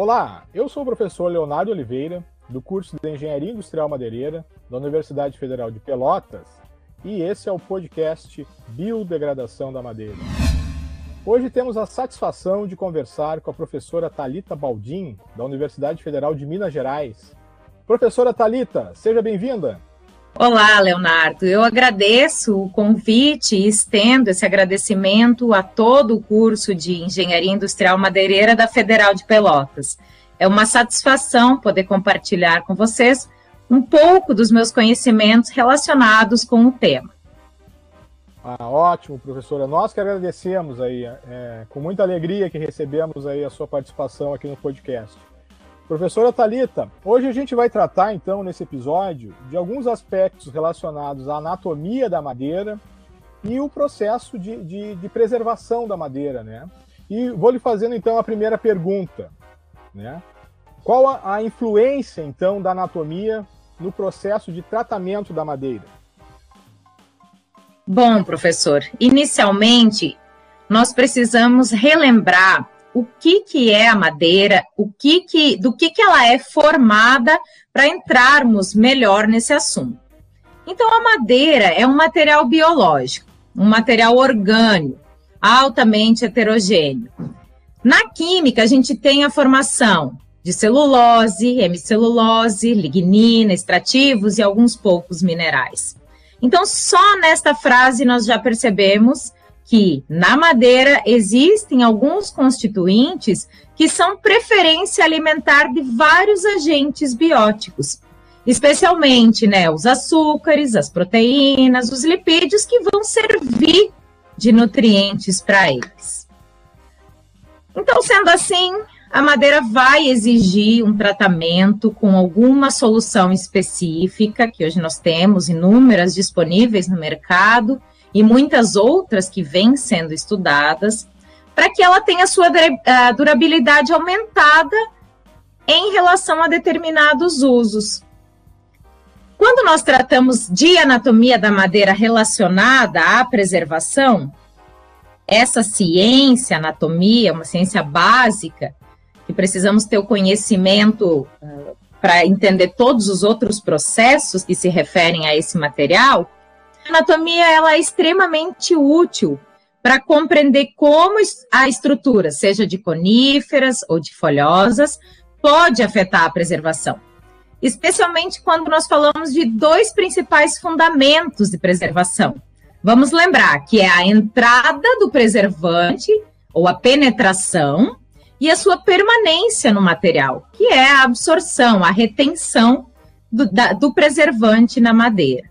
Olá, eu sou o professor Leonardo Oliveira, do curso de Engenharia Industrial Madeireira da Universidade Federal de Pelotas, e esse é o podcast Biodegradação da Madeira. Hoje temos a satisfação de conversar com a professora Talita Baldim, da Universidade Federal de Minas Gerais. Professora Talita, seja bem-vinda. Olá, Leonardo. Eu agradeço o convite e estendo esse agradecimento a todo o curso de Engenharia Industrial Madeireira da Federal de Pelotas. É uma satisfação poder compartilhar com vocês um pouco dos meus conhecimentos relacionados com o tema. Ah, ótimo, professora. Nós que agradecemos aí, é, com muita alegria que recebemos aí a sua participação aqui no podcast. Professora Talita, hoje a gente vai tratar então nesse episódio de alguns aspectos relacionados à anatomia da madeira e o processo de, de, de preservação da madeira, né? E vou lhe fazendo então a primeira pergunta, né? Qual a, a influência então da anatomia no processo de tratamento da madeira? Bom, professor, inicialmente nós precisamos relembrar o que, que é a madeira, o que que, do que, que ela é formada para entrarmos melhor nesse assunto. Então, a madeira é um material biológico, um material orgânico, altamente heterogêneo. Na química, a gente tem a formação de celulose, hemicelulose, lignina, extrativos e alguns poucos minerais. Então, só nesta frase nós já percebemos que na madeira existem alguns constituintes que são preferência alimentar de vários agentes bióticos, especialmente né, os açúcares, as proteínas, os lipídios que vão servir de nutrientes para eles. Então, sendo assim, a madeira vai exigir um tratamento com alguma solução específica, que hoje nós temos inúmeras disponíveis no mercado, e muitas outras que vêm sendo estudadas, para que ela tenha sua durabilidade aumentada em relação a determinados usos. Quando nós tratamos de anatomia da madeira relacionada à preservação, essa ciência, anatomia, uma ciência básica, que precisamos ter o conhecimento uh, para entender todos os outros processos que se referem a esse material, anatomia ela é extremamente útil para compreender como a estrutura, seja de coníferas ou de folhosas, pode afetar a preservação. Especialmente quando nós falamos de dois principais fundamentos de preservação. Vamos lembrar que é a entrada do preservante ou a penetração e a sua permanência no material, que é a absorção, a retenção do, da, do preservante na madeira.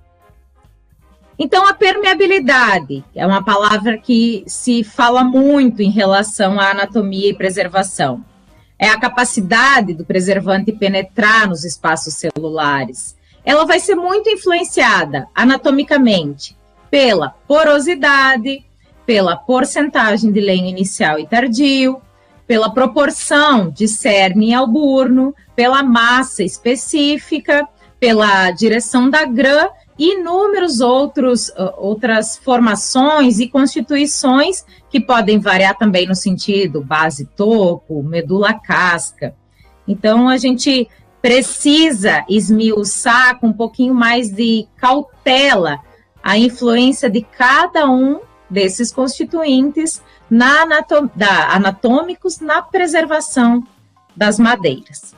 Então, a permeabilidade é uma palavra que se fala muito em relação à anatomia e preservação. É a capacidade do preservante penetrar nos espaços celulares. Ela vai ser muito influenciada anatomicamente pela porosidade, pela porcentagem de lenho inicial e tardio, pela proporção de cerne e alburno, pela massa específica, pela direção da grã inúmeros outros outras formações e constituições que podem variar também no sentido base topo, medula casca. Então a gente precisa esmiuçar com um pouquinho mais de cautela a influência de cada um desses constituintes na anatom da, anatômicos na preservação das madeiras.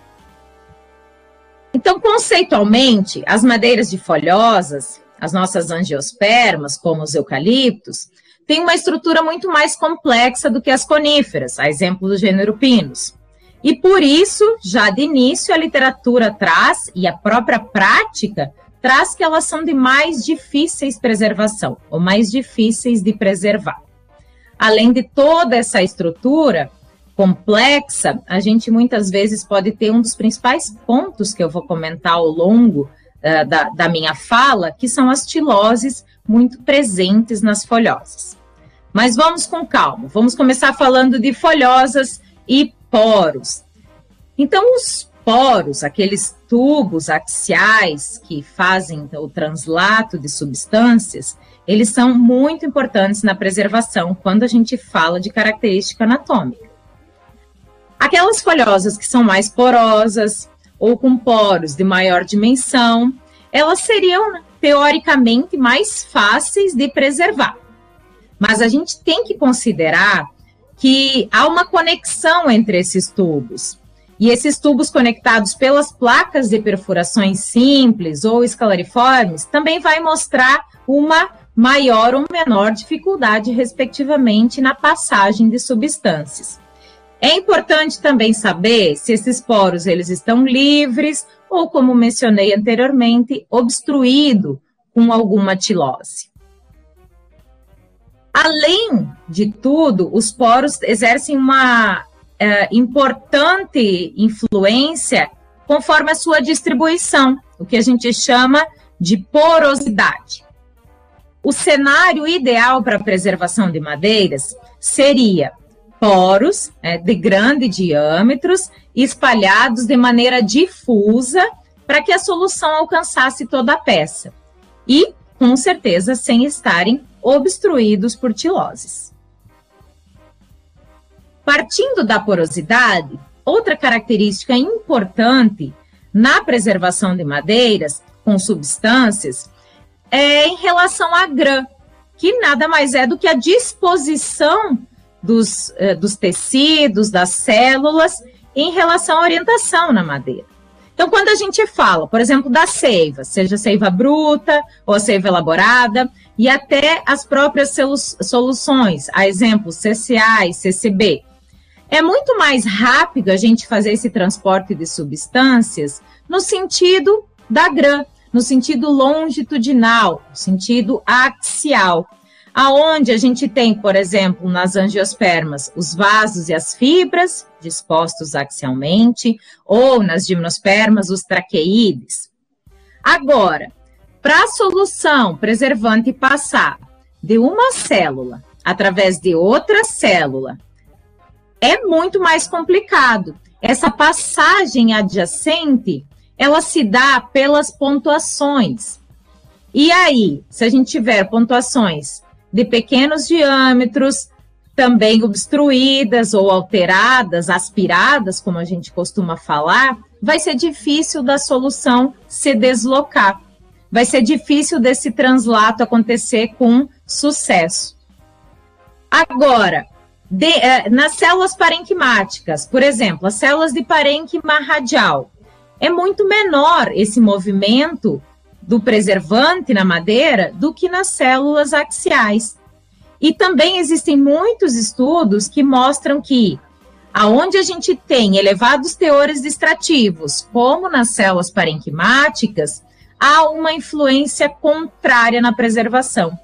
Então, conceitualmente, as madeiras de folhosas, as nossas angiospermas, como os eucaliptos, têm uma estrutura muito mais complexa do que as coníferas, a exemplo do gênero pinus. E por isso, já de início, a literatura traz, e a própria prática, traz que elas são de mais difíceis preservação, ou mais difíceis de preservar. Além de toda essa estrutura, complexa, a gente muitas vezes pode ter um dos principais pontos que eu vou comentar ao longo uh, da, da minha fala, que são as tiloses muito presentes nas folhosas. Mas vamos com calma, vamos começar falando de folhosas e poros. Então, os poros, aqueles tubos axiais que fazem o translato de substâncias, eles são muito importantes na preservação quando a gente fala de característica anatômica. Aquelas folhosas que são mais porosas ou com poros de maior dimensão, elas seriam teoricamente mais fáceis de preservar. Mas a gente tem que considerar que há uma conexão entre esses tubos. E esses tubos conectados pelas placas de perfurações simples ou escalariformes também vai mostrar uma maior ou menor dificuldade, respectivamente, na passagem de substâncias. É importante também saber se esses poros eles estão livres ou, como mencionei anteriormente, obstruído com alguma tilose. Além de tudo, os poros exercem uma é, importante influência conforme a sua distribuição, o que a gente chama de porosidade. O cenário ideal para a preservação de madeiras seria poros é, de grandes diâmetros espalhados de maneira difusa para que a solução alcançasse toda a peça e, com certeza, sem estarem obstruídos por tiloses. Partindo da porosidade, outra característica importante na preservação de madeiras com substâncias é em relação à grã, que nada mais é do que a disposição dos, eh, dos tecidos, das células, em relação à orientação na madeira. Então, quando a gente fala, por exemplo, da seiva, seja seiva bruta ou seiva elaborada, e até as próprias soluções, a exemplo, CCA e CCB, é muito mais rápido a gente fazer esse transporte de substâncias no sentido da grã, no sentido longitudinal, no sentido axial aonde a gente tem, por exemplo, nas angiospermas, os vasos e as fibras dispostos axialmente, ou nas gimnospermas, os traqueídes. Agora, para a solução preservante passar de uma célula através de outra célula, é muito mais complicado. Essa passagem adjacente, ela se dá pelas pontuações. E aí, se a gente tiver pontuações de pequenos diâmetros, também obstruídas ou alteradas, aspiradas, como a gente costuma falar, vai ser difícil da solução se deslocar. Vai ser difícil desse translato acontecer com sucesso. Agora, de, eh, nas células parenquimáticas, por exemplo, as células de parênquima radial, é muito menor esse movimento do preservante na madeira do que nas células axiais. E também existem muitos estudos que mostram que aonde a gente tem elevados teores extrativos, como nas células parenquimáticas, há uma influência contrária na preservação.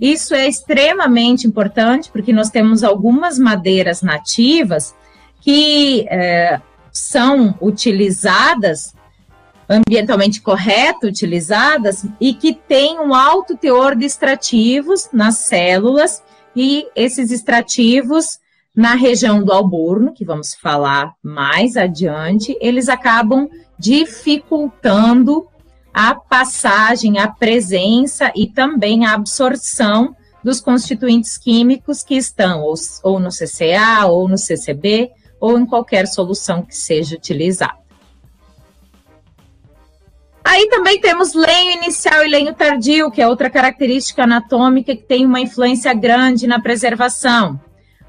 Isso é extremamente importante porque nós temos algumas madeiras nativas que é, são utilizadas ambientalmente correto utilizadas e que têm um alto teor de extrativos nas células e esses extrativos na região do alburno, que vamos falar mais adiante, eles acabam dificultando a passagem, a presença e também a absorção dos constituintes químicos que estão ou, ou no CCA ou no CCB ou em qualquer solução que seja utilizada. Aí também temos lenho inicial e lenho tardio, que é outra característica anatômica que tem uma influência grande na preservação.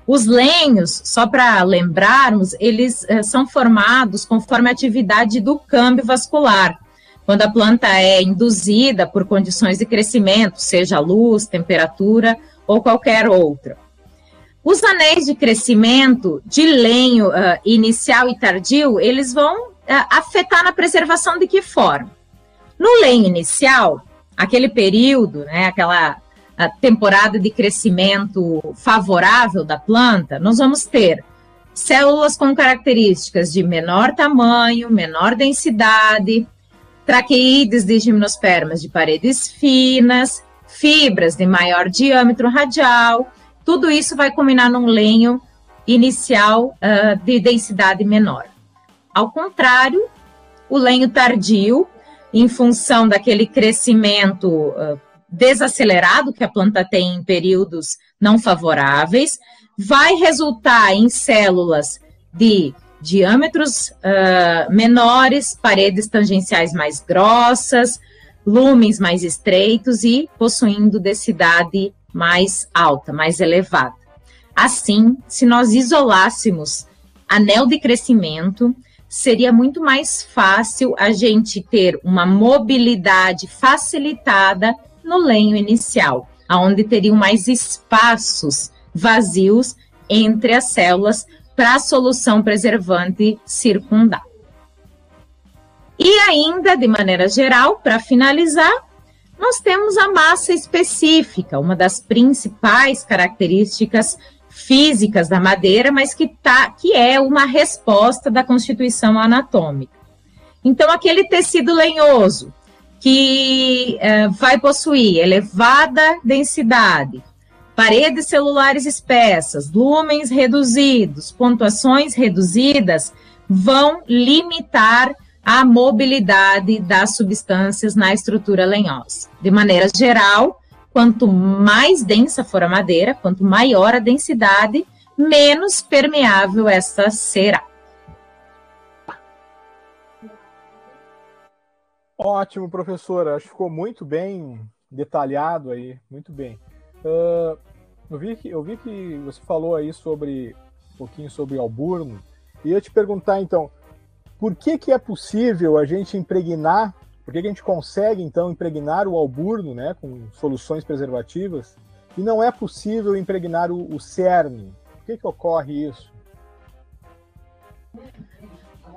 Os lenhos, só para lembrarmos, eles eh, são formados conforme a atividade do câmbio vascular. Quando a planta é induzida por condições de crescimento, seja luz, temperatura ou qualquer outra. Os anéis de crescimento de lenho uh, inicial e tardio, eles vão uh, afetar na preservação de que forma? No lenho inicial, aquele período, né, aquela temporada de crescimento favorável da planta, nós vamos ter células com características de menor tamanho, menor densidade, traqueídes de gimnospermas de paredes finas, fibras de maior diâmetro radial, tudo isso vai combinar num lenho inicial uh, de densidade menor. Ao contrário, o lenho tardio, em função daquele crescimento uh, desacelerado que a planta tem em períodos não favoráveis, vai resultar em células de diâmetros uh, menores, paredes tangenciais mais grossas, lumens mais estreitos e possuindo densidade mais alta, mais elevada. Assim, se nós isolássemos anel de crescimento, seria muito mais fácil a gente ter uma mobilidade facilitada no lenho inicial, aonde teriam mais espaços vazios entre as células para a solução preservante circundar. E ainda, de maneira geral, para finalizar, nós temos a massa específica, uma das principais características físicas da madeira, mas que, tá, que é uma resposta da constituição anatômica. Então, aquele tecido lenhoso, que uh, vai possuir elevada densidade, paredes celulares espessas, lumens reduzidos, pontuações reduzidas, vão limitar a mobilidade das substâncias na estrutura lenhosa. De maneira geral, quanto mais densa for a madeira, quanto maior a densidade, menos permeável essa será. Ótimo, professora. Acho que ficou muito bem detalhado aí, muito bem. Uh, eu, vi que, eu vi que você falou aí sobre um pouquinho sobre Alburno. E eu te perguntar então, por que, que é possível a gente impregnar, por que, que a gente consegue então impregnar o alburno né, com soluções preservativas e não é possível impregnar o, o cerne? Por que, que ocorre isso?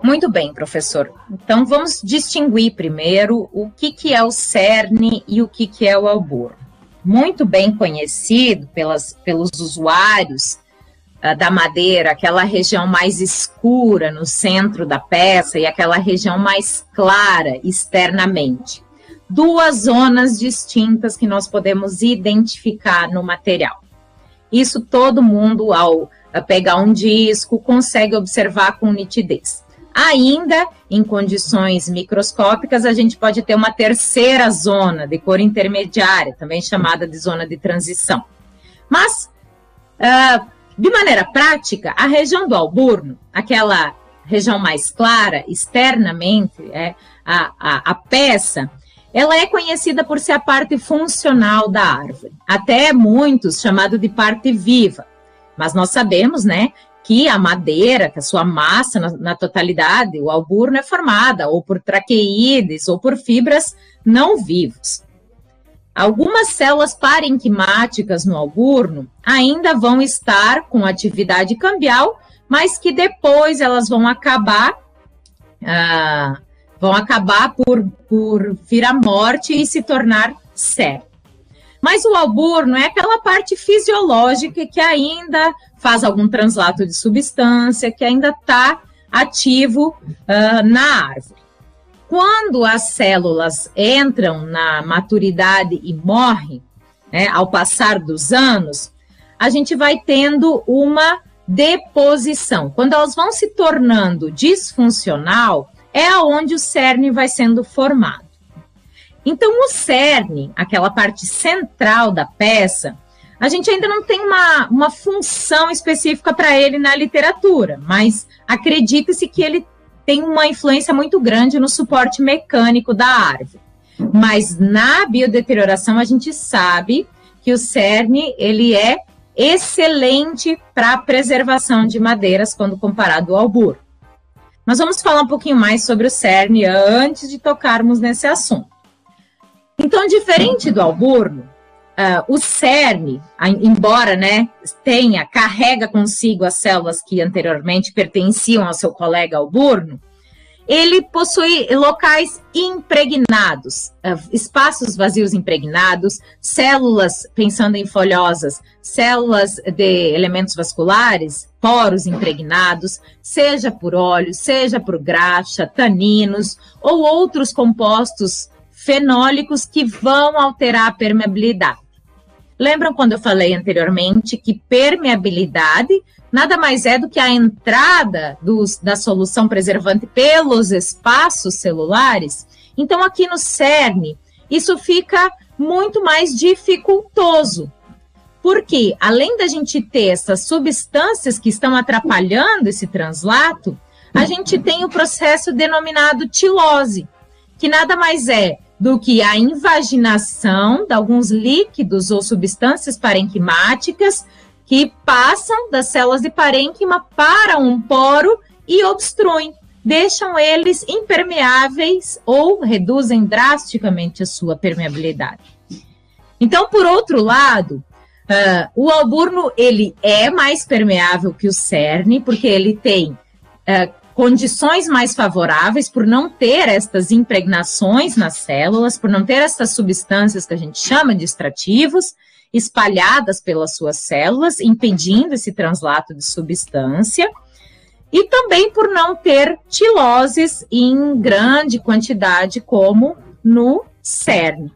Muito bem, professor. Então vamos distinguir primeiro o que, que é o cerne e o que, que é o alburno. Muito bem conhecido pelas, pelos usuários da madeira, aquela região mais escura no centro da peça e aquela região mais clara externamente. Duas zonas distintas que nós podemos identificar no material. Isso todo mundo, ao pegar um disco, consegue observar com nitidez. Ainda em condições microscópicas, a gente pode ter uma terceira zona de cor intermediária, também chamada de zona de transição. Mas, uh, de maneira prática, a região do alburno, aquela região mais clara, externamente, é, a, a, a peça, ela é conhecida por ser a parte funcional da árvore. Até muitos chamado de parte viva. Mas nós sabemos, né, que a madeira, que a sua massa na, na, totalidade, o alburno é formada ou por traqueídes ou por fibras não vivos. Algumas células parenquimáticas no alburno ainda vão estar com atividade cambial, mas que depois elas vão acabar ah, vão acabar por, por vir à morte e se tornar cérebro. Mas o alburno é aquela parte fisiológica que ainda faz algum translato de substância, que ainda está ativo uh, na árvore. Quando as células entram na maturidade e morrem, né, ao passar dos anos, a gente vai tendo uma deposição. Quando elas vão se tornando disfuncional, é aonde o cerne vai sendo formado. Então, o cerne, aquela parte central da peça, a gente ainda não tem uma, uma função específica para ele na literatura, mas acredita-se que ele tem uma influência muito grande no suporte mecânico da árvore. Mas na biodeterioração a gente sabe que o cerne ele é excelente para a preservação de madeiras quando comparado ao burro. Nós vamos falar um pouquinho mais sobre o cerne antes de tocarmos nesse assunto. Então, diferente do alburno, uh, o cerne, embora né, tenha, carrega consigo as células que anteriormente pertenciam ao seu colega alburno, ele possui locais impregnados, uh, espaços vazios impregnados, células, pensando em folhosas, células de elementos vasculares, poros impregnados, seja por óleo, seja por graxa, taninos ou outros compostos fenólicos que vão alterar a permeabilidade. Lembram quando eu falei anteriormente que permeabilidade nada mais é do que a entrada dos, da solução preservante pelos espaços celulares? Então, aqui no CERN, isso fica muito mais dificultoso. Porque, além da gente ter essas substâncias que estão atrapalhando esse translato, a gente tem o processo denominado tilose, que nada mais é do que a invaginação de alguns líquidos ou substâncias parenquimáticas que passam das células de parênquima para um poro e obstruem, deixam eles impermeáveis ou reduzem drasticamente a sua permeabilidade. Então, por outro lado, uh, o alburno ele é mais permeável que o cerne, porque ele tem uh, condições mais favoráveis por não ter estas impregnações nas células, por não ter essas substâncias que a gente chama de extrativos espalhadas pelas suas células, impedindo esse translato de substância e também por não ter tiloses em grande quantidade, como no cerne.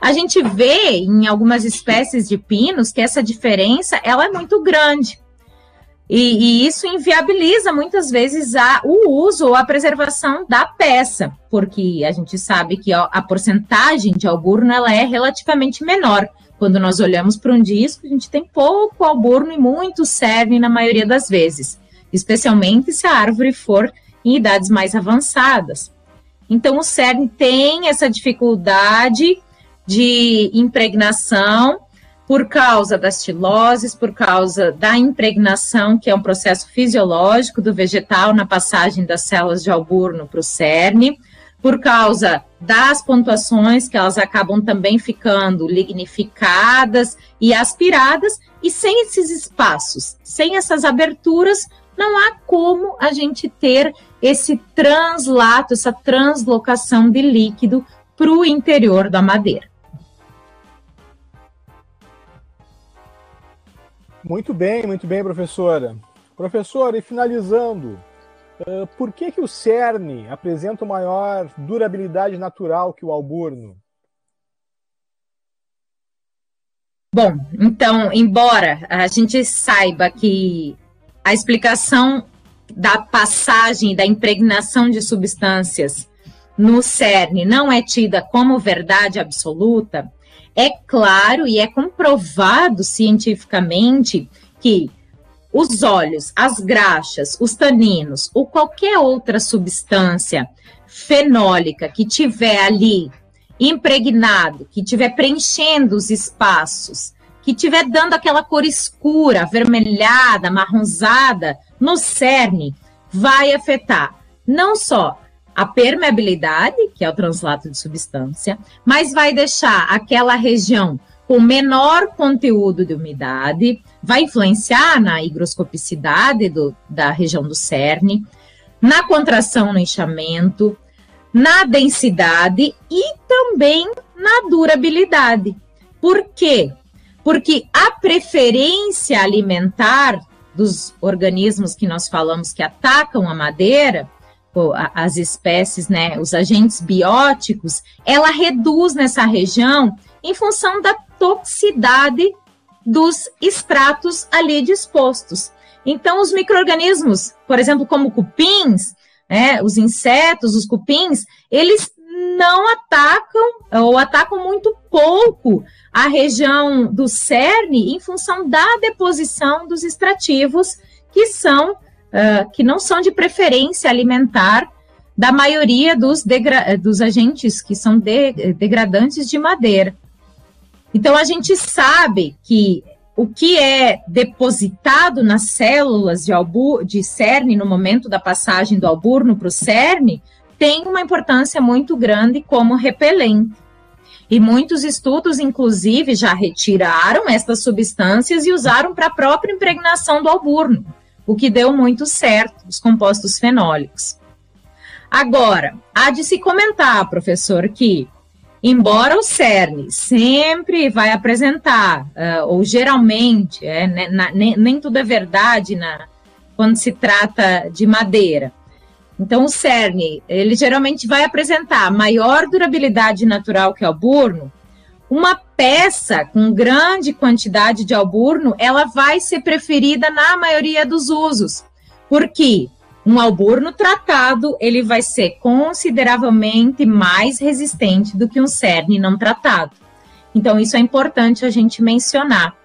A gente vê em algumas espécies de pinos que essa diferença ela é muito grande. E, e, isso inviabiliza muitas vezes a, o uso ou a preservação da peça, porque a gente sabe que a, a porcentagem de alburno ela é relativamente menor. Quando nós olhamos para um disco, a gente tem pouco alburno e muito cerne na maioria das vezes especialmente se a árvore for em idades mais avançadas. Então, o cerne tem essa dificuldade de impregnação por causa das tiloses, por causa da impregnação, que é um processo fisiológico do vegetal na passagem das células de alburno para o cerne, por causa das pontuações, que elas acabam também ficando lignificadas e aspiradas, e sem esses espaços, sem essas aberturas, não há como a gente ter esse translato, essa translocação de líquido para o interior da madeira. Muito bem, muito bem, professora. Professora, e finalizando, uh, por que, que o cerne apresenta maior durabilidade natural que o alburno? Bom, então, embora a gente saiba que a explicação da passagem, da impregnação de substâncias no cerne não é tida como verdade absoluta, é claro e é comprovado cientificamente que os óleos, as graxas, os taninos ou qualquer outra substância fenólica que tiver ali impregnado, que tiver preenchendo os espaços que estiver dando aquela cor escura, avermelhada, marronzada no cerne, vai afetar não só a permeabilidade, que é o translato de substância, mas vai deixar aquela região com menor conteúdo de umidade, vai influenciar na higroscopicidade do, da região do cerne, na contração no inchamento, na densidade e também na durabilidade. Por quê? porque a preferência alimentar dos organismos que nós falamos que atacam a madeira, as espécies, né, os agentes bióticos, ela reduz nessa região em função da toxicidade dos extratos ali dispostos. Então, os micro-organismos, por exemplo, como cupins, né, os insetos, os cupins, eles não atacam ou atacam muito pouco a região do cerne em função da deposição dos extrativos que são que não são de preferência alimentar da maioria dos, dos agentes que são de degradantes de madeira. Então a gente sabe que o que é depositado nas células de, albu de cerne no momento da passagem do alburno para o cerne tem uma importância muito grande como repelente. E muitos estudos, inclusive, já retiraram estas substâncias e usaram para a própria impregnação do alburno, o que deu muito certo, os compostos fenólicos. Agora, há de se comentar, professor, que, embora o CERN sempre vai apresentar, uh, ou geralmente, é, né, na, nem, nem, tudo é verdade na, quando se trata de madeira, então, o cerne, ele geralmente vai apresentar maior durabilidade natural que alburno. Uma peça com grande quantidade de alburno, ela vai ser preferida na maioria dos usos. Porque um alburno tratado, ele vai ser consideravelmente mais resistente do que um cerne não tratado. Então, isso é importante a gente mencionar.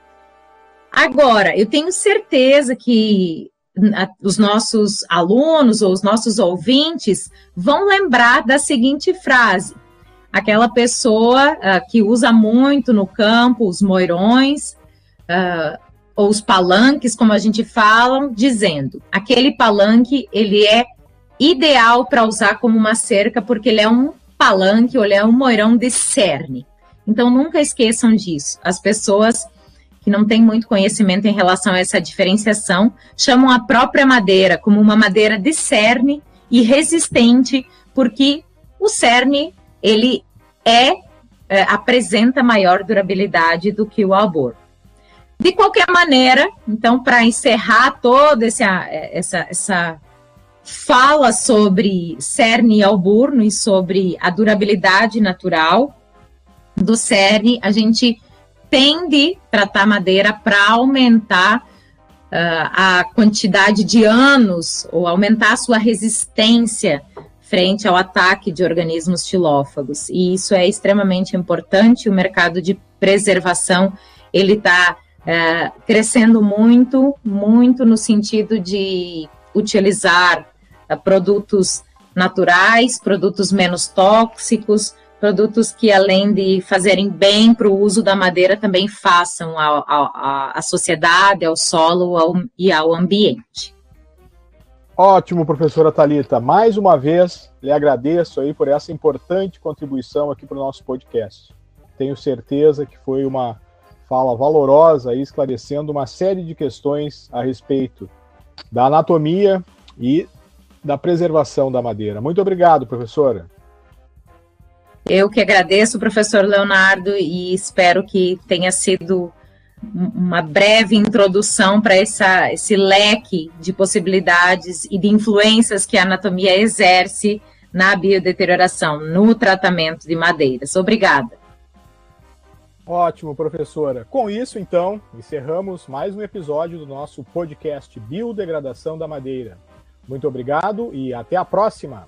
Agora, eu tenho certeza que os nossos alunos ou os nossos ouvintes vão lembrar da seguinte frase: aquela pessoa uh, que usa muito no campo os moirões uh, ou os palanques, como a gente fala, dizendo aquele palanque ele é ideal para usar como uma cerca porque ele é um palanque ou ele é um moirão de cerne. Então nunca esqueçam disso. As pessoas que não têm muito conhecimento em relação a essa diferenciação chamam a própria madeira como uma madeira de cerne e resistente, porque o cerne ele é, é apresenta maior durabilidade do que o albor. De qualquer maneira, então, para encerrar toda essa, essa, essa fala sobre cerne e alburno e sobre a durabilidade natural do cerne, a gente tende a tratar madeira para aumentar uh, a quantidade de anos ou aumentar a sua resistência frente ao ataque de organismos xilófagos. E isso é extremamente importante. O mercado de preservação ele está é, crescendo muito, muito no sentido de utilizar é, produtos naturais, produtos menos tóxicos, produtos que, além de fazerem bem para o uso da madeira, também façam à sociedade, ao solo ao, e ao ambiente. Ótimo, professora Talita. Mais uma vez, lhe agradeço aí por essa importante contribuição aqui para o nosso podcast. Tenho certeza que foi uma fala valorosa aí, esclarecendo uma série de questões a respeito da anatomia e da preservação da madeira. Muito obrigado, professora. Eu que agradeço, professor Leonardo, e espero que tenha sido uma breve introdução para esse leque de possibilidades e de influências que a anatomia exerce na biodeterioração, no tratamento de madeiras. Obrigada. Ótimo, professora. Com isso, então, encerramos mais um episódio do nosso podcast Biodegradação da Madeira. Muito obrigado e até a próxima!